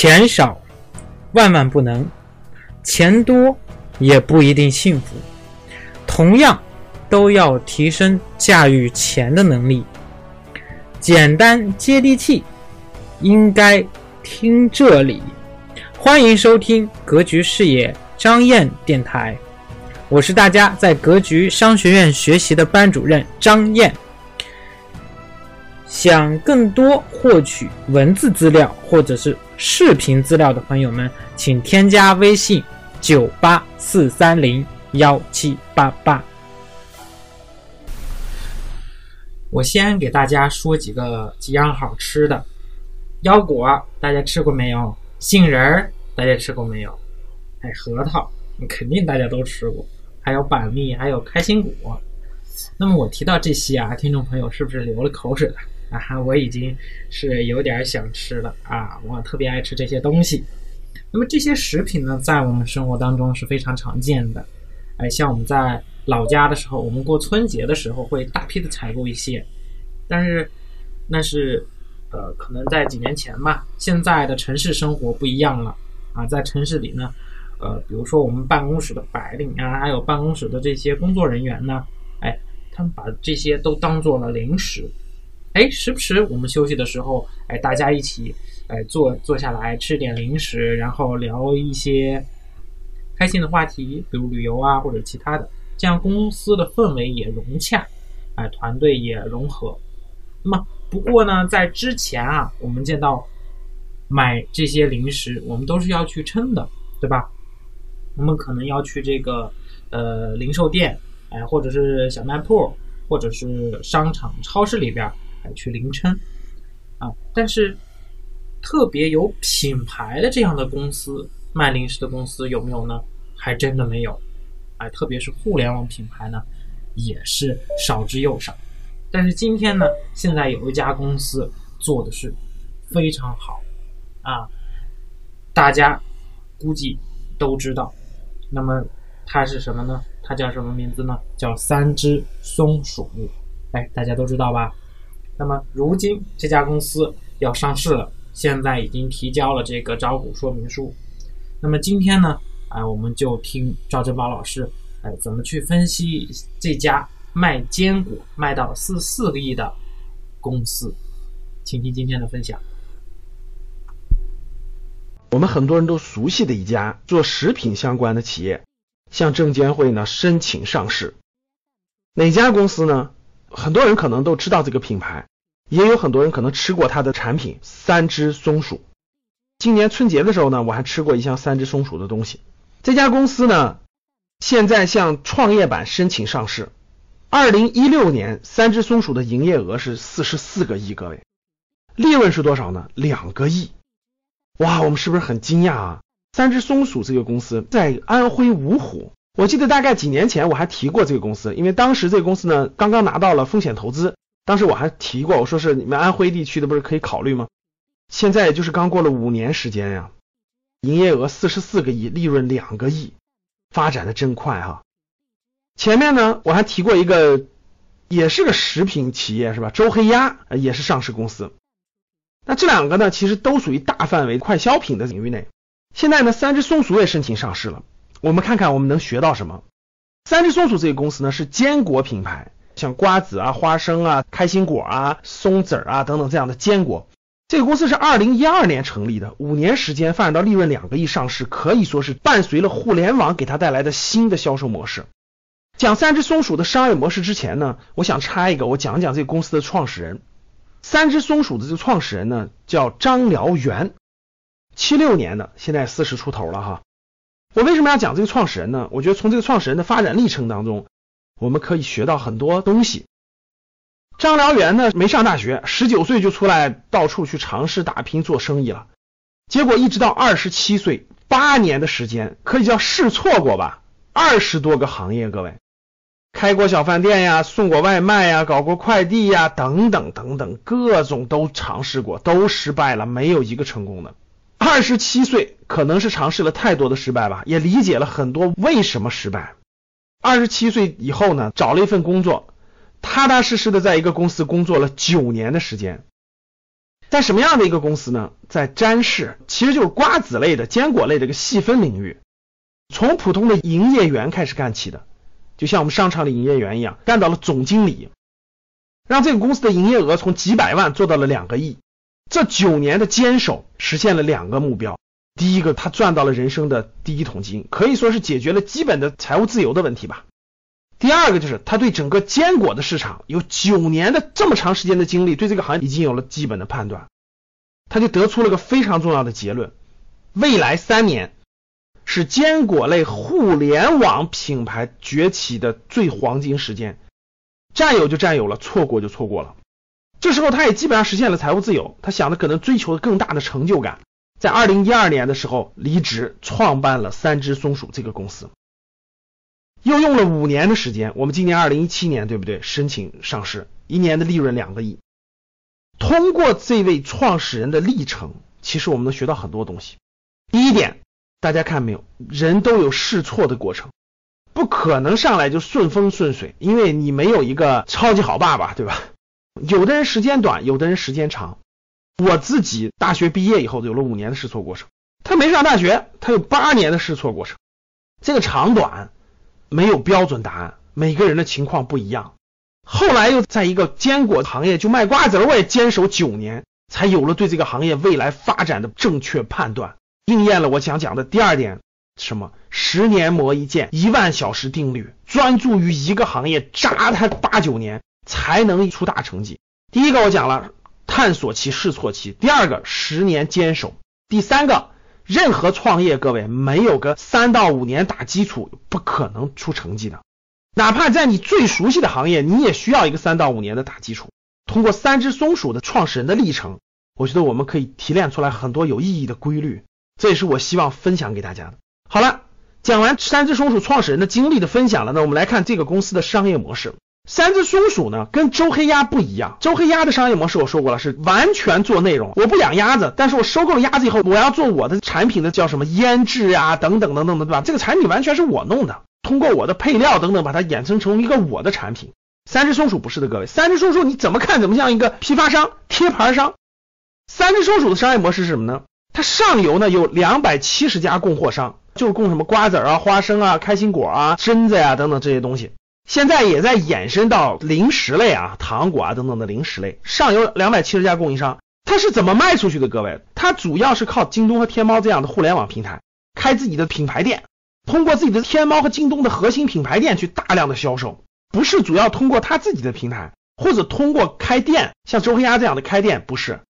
钱少万万不能，钱多也不一定幸福。同样，都要提升驾驭钱的能力。简单接地气，应该听这里。欢迎收听格局视野张燕电台，我是大家在格局商学院学习的班主任张燕。想更多获取文字资料或者是视频资料的朋友们，请添加微信九八四三零幺七八八。我先给大家说几个几样好吃的，腰果大家吃过没有？杏仁儿大家吃过没有？哎，核桃肯定大家都吃过，还有板栗，还有开心果。那么我提到这些啊，听众朋友是不是流了口水了？啊哈，我已经是有点想吃了啊！我特别爱吃这些东西。那么这些食品呢，在我们生活当中是非常常见的。哎，像我们在老家的时候，我们过春节的时候会大批的采购一些。但是那是呃，可能在几年前吧。现在的城市生活不一样了啊，在城市里呢，呃，比如说我们办公室的白领啊，还有办公室的这些工作人员呢，哎，他们把这些都当做了零食。哎，时不时我们休息的时候，哎，大家一起，哎，坐坐下来吃点零食，然后聊一些开心的话题，比如旅游啊或者其他的，这样公司的氛围也融洽，哎，团队也融合。那么，不过呢，在之前啊，我们见到买这些零食，我们都是要去称的，对吧？我们可能要去这个呃零售店，哎，或者是小卖铺，或者是商场、超市里边。去凌称啊！但是特别有品牌的这样的公司卖零食的公司有没有呢？还真的没有。哎，特别是互联网品牌呢，也是少之又少。但是今天呢，现在有一家公司做的是非常好啊，大家估计都知道。那么它是什么呢？它叫什么名字呢？叫三只松鼠。哎，大家都知道吧？那么，如今这家公司要上市了，现在已经提交了这个招股说明书。那么今天呢，啊，我们就听赵振宝老师，哎，怎么去分析这家卖坚果卖到四四个亿的公司？请听今天的分享。我们很多人都熟悉的一家做食品相关的企业，向证监会呢申请上市。哪家公司呢？很多人可能都知道这个品牌，也有很多人可能吃过它的产品三只松鼠。今年春节的时候呢，我还吃过一箱三只松鼠的东西。这家公司呢，现在向创业板申请上市。二零一六年，三只松鼠的营业额是四十四个亿，各位，利润是多少呢？两个亿。哇，我们是不是很惊讶啊？三只松鼠这个公司在安徽芜湖。我记得大概几年前我还提过这个公司，因为当时这个公司呢刚刚拿到了风险投资，当时我还提过，我说是你们安徽地区的不是可以考虑吗？现在也就是刚过了五年时间呀，营业额四十四个亿，利润两个亿，发展的真快哈。前面呢我还提过一个，也是个食品企业是吧？周黑鸭也是上市公司。那这两个呢其实都属于大范围快消品的领域内。现在呢三只松鼠也申请上市了。我们看看我们能学到什么。三只松鼠这个公司呢是坚果品牌，像瓜子啊、花生啊、开心果啊、松子啊等等这样的坚果。这个公司是二零一二年成立的，五年时间发展到利润两个亿上市，可以说是伴随了互联网给它带来的新的销售模式。讲三只松鼠的商业模式之前呢，我想插一个，我讲讲这个公司的创始人。三只松鼠的这个创始人呢叫张辽元，七六年的，现在四十出头了哈。我为什么要讲这个创始人呢？我觉得从这个创始人的发展历程当中，我们可以学到很多东西。张辽元呢，没上大学，十九岁就出来到处去尝试打拼做生意了。结果一直到二十七岁，八年的时间可以叫试错过吧，二十多个行业，各位，开过小饭店呀，送过外卖呀，搞过快递呀，等等等等，各种都尝试过，都失败了，没有一个成功的。二十七岁，可能是尝试了太多的失败吧，也理解了很多为什么失败。二十七岁以后呢，找了一份工作，踏踏实实的在一个公司工作了九年的时间。在什么样的一个公司呢？在詹氏，其实就是瓜子类的、坚果类的一个细分领域，从普通的营业员开始干起的，就像我们商场里营业员一样，干到了总经理，让这个公司的营业额从几百万做到了两个亿。这九年的坚守，实现了两个目标：第一个，他赚到了人生的第一桶金，可以说是解决了基本的财务自由的问题吧。第二个就是他对整个坚果的市场有九年的这么长时间的经历，对这个行业已经有了基本的判断，他就得出了个非常重要的结论：未来三年是坚果类互联网品牌崛起的最黄金时间，占有就占有了，错过就错过了。这时候他也基本上实现了财务自由，他想的可能追求的更大的成就感，在二零一二年的时候离职，创办了三只松鼠这个公司。又用了五年的时间，我们今年二零一七年，对不对？申请上市，一年的利润两个亿。通过这位创始人的历程，其实我们能学到很多东西。第一点，大家看没有？人都有试错的过程，不可能上来就顺风顺水，因为你没有一个超级好爸爸，对吧？有的人时间短，有的人时间长。我自己大学毕业以后有了五年的试错过程，他没上大学，他有八年的试错过程，这个长短。没有标准答案，每个人的情况不一样。后来又在一个坚果行业就卖瓜子，我也坚守九年，才有了对这个行业未来发展的正确判断，应验了我想讲的第二点，什么十年磨一剑，一万小时定律，专注于一个行业扎他八九年才能出大成绩。第一个我讲了探索期、试错期，第二个十年坚守，第三个。任何创业，各位没有个三到五年打基础，不可能出成绩的。哪怕在你最熟悉的行业，你也需要一个三到五年的打基础。通过三只松鼠的创始人的历程，我觉得我们可以提炼出来很多有意义的规律。这也是我希望分享给大家的。好了，讲完三只松鼠创始人的经历的分享了，那我们来看这个公司的商业模式。三只松鼠呢，跟周黑鸭不一样。周黑鸭的商业模式我说过了，是完全做内容。我不养鸭子，但是我收购了鸭子以后，我要做我的产品的叫什么腌制啊，等等等等的，对吧？这个产品完全是我弄的，通过我的配料等等，把它衍生成一个我的产品。三只松鼠不是的，各位，三只松鼠你怎么看怎么像一个批发商、贴牌商。三只松鼠的商业模式是什么呢？它上游呢有两百七十家供货商，就是供什么瓜子啊、花生啊、开心果啊、榛子呀等等这些东西。现在也在延伸到零食类啊，糖果啊等等的零食类。上游两百七十家供应商，它是怎么卖出去的？各位，它主要是靠京东和天猫这样的互联网平台开自己的品牌店，通过自己的天猫和京东的核心品牌店去大量的销售，不是主要通过他自己的平台或者通过开店，像周黑鸭这样的开店不是，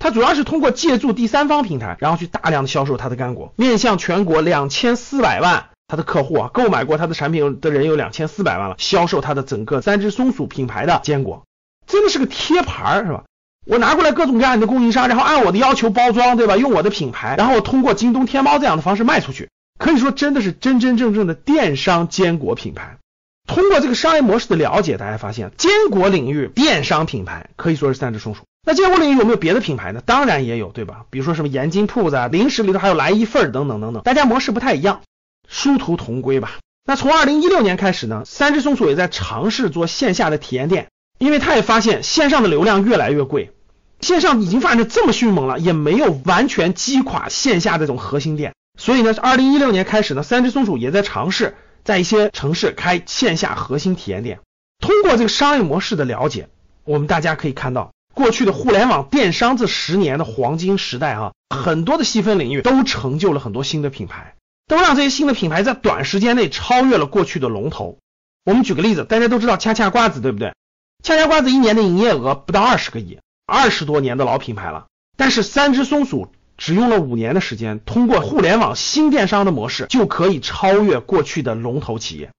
它主要是通过借助第三方平台，然后去大量的销售它的干果，面向全国两千四百万。他的客户啊，购买过他的产品的人有两千四百万了，销售他的整个三只松鼠品牌的坚果，真的是个贴牌是吧？我拿过来各种各样的供应商，然后按我的要求包装，对吧？用我的品牌，然后通过京东、天猫这样的方式卖出去，可以说真的是真真正正的电商坚果品牌。通过这个商业模式的了解，大家发现坚果领域电商品牌可以说是三只松鼠。那坚果领域有没有别的品牌呢？当然也有，对吧？比如说什么盐津铺子啊，零食里头还有来一份等等等等，大家模式不太一样。殊途同归吧。那从二零一六年开始呢，三只松鼠也在尝试做线下的体验店，因为他也发现线上的流量越来越贵，线上已经发展这么迅猛了，也没有完全击垮线下这种核心店。所以呢，二零一六年开始呢，三只松鼠也在尝试在一些城市开线下核心体验店。通过这个商业模式的了解，我们大家可以看到，过去的互联网电商这十年的黄金时代啊，很多的细分领域都成就了很多新的品牌。都让这些新的品牌在短时间内超越了过去的龙头。我们举个例子，大家都知道恰恰瓜子，对不对？恰恰瓜子一年的营业额不到二十个亿，二十多年的老品牌了。但是三只松鼠只用了五年的时间，通过互联网新电商的模式，就可以超越过去的龙头企业。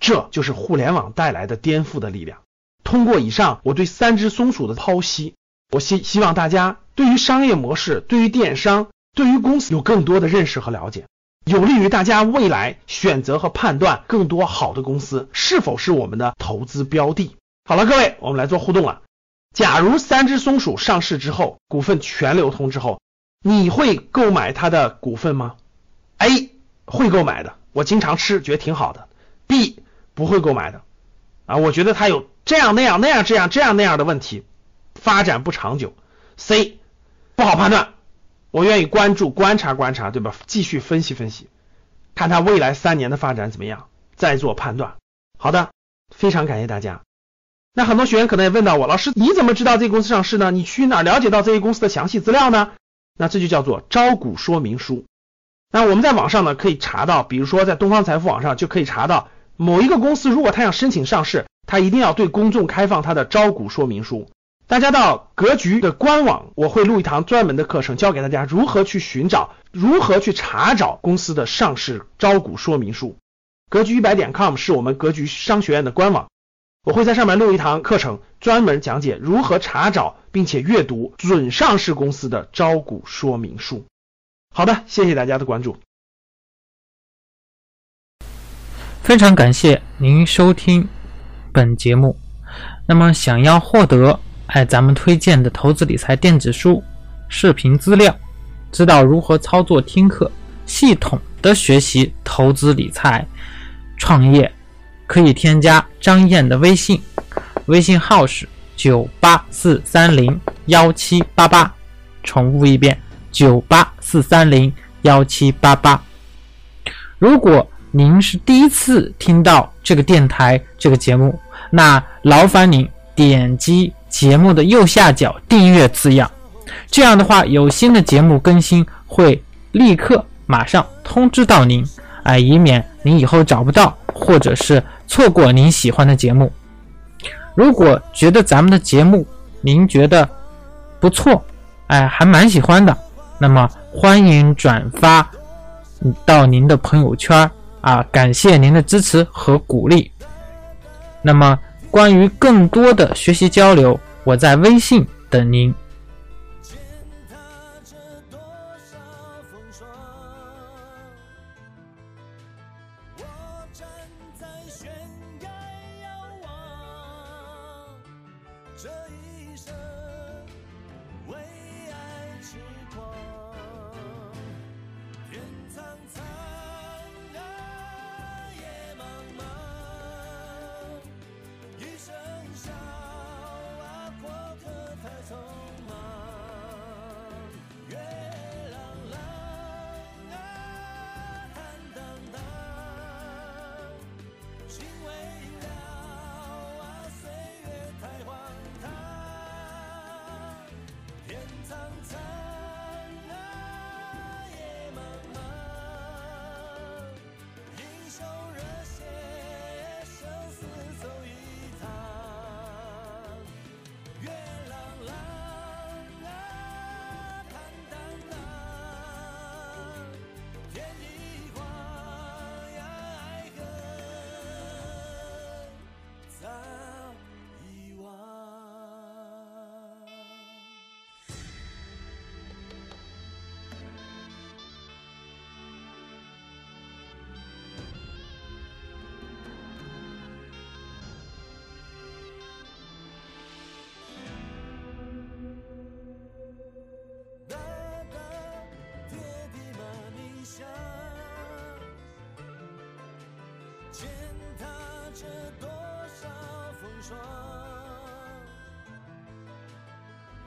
这就是互联网带来的颠覆的力量。通过以上我对三只松鼠的剖析，我希希望大家对于商业模式、对于电商、对于公司有更多的认识和了解。有利于大家未来选择和判断更多好的公司是否是我们的投资标的。好了，各位，我们来做互动了。假如三只松鼠上市之后，股份全流通之后，你会购买它的股份吗？A 会购买的，我经常吃，觉得挺好的。B 不会购买的，啊，我觉得它有这样那样那样这样这样那样的问题，发展不长久。C 不好判断，我愿意关注观察观察，对吧？继续分析分析，看它未来三年的发展怎么样，再做判断。好的，非常感谢大家。那很多学员可能也问到我，老师你怎么知道这个公司上市呢？你去哪了解到这些公司的详细资料呢？那这就叫做招股说明书。那我们在网上呢可以查到，比如说在东方财富网上就可以查到某一个公司，如果他想申请上市，他一定要对公众开放他的招股说明书。大家到格局的官网，我会录一堂专门的课程，教给大家如何去寻找，如何去查找公司的上市招股说明书。格局一百点 com 是我们格局商学院的官网。我会在上面录一堂课程，专门讲解如何查找并且阅读准上市公司的招股说明书。好的，谢谢大家的关注。非常感谢您收听本节目。那么，想要获得哎咱们推荐的投资理财电子书、视频资料，知道如何操作听课，系统的学习投资理财、创业。可以添加张燕的微信，微信号是九八四三零幺七八八，重复一遍九八四三零幺七八八。如果您是第一次听到这个电台这个节目，那劳烦您点击节目的右下角订阅字样，这样的话有新的节目更新会立刻马上通知到您，哎，以免您以后找不到或者是。错过您喜欢的节目，如果觉得咱们的节目您觉得不错，哎，还蛮喜欢的，那么欢迎转发到您的朋友圈啊，感谢您的支持和鼓励。那么关于更多的学习交流，我在微信等您。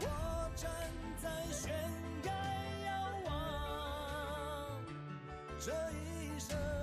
我站在悬崖遥望，这一生。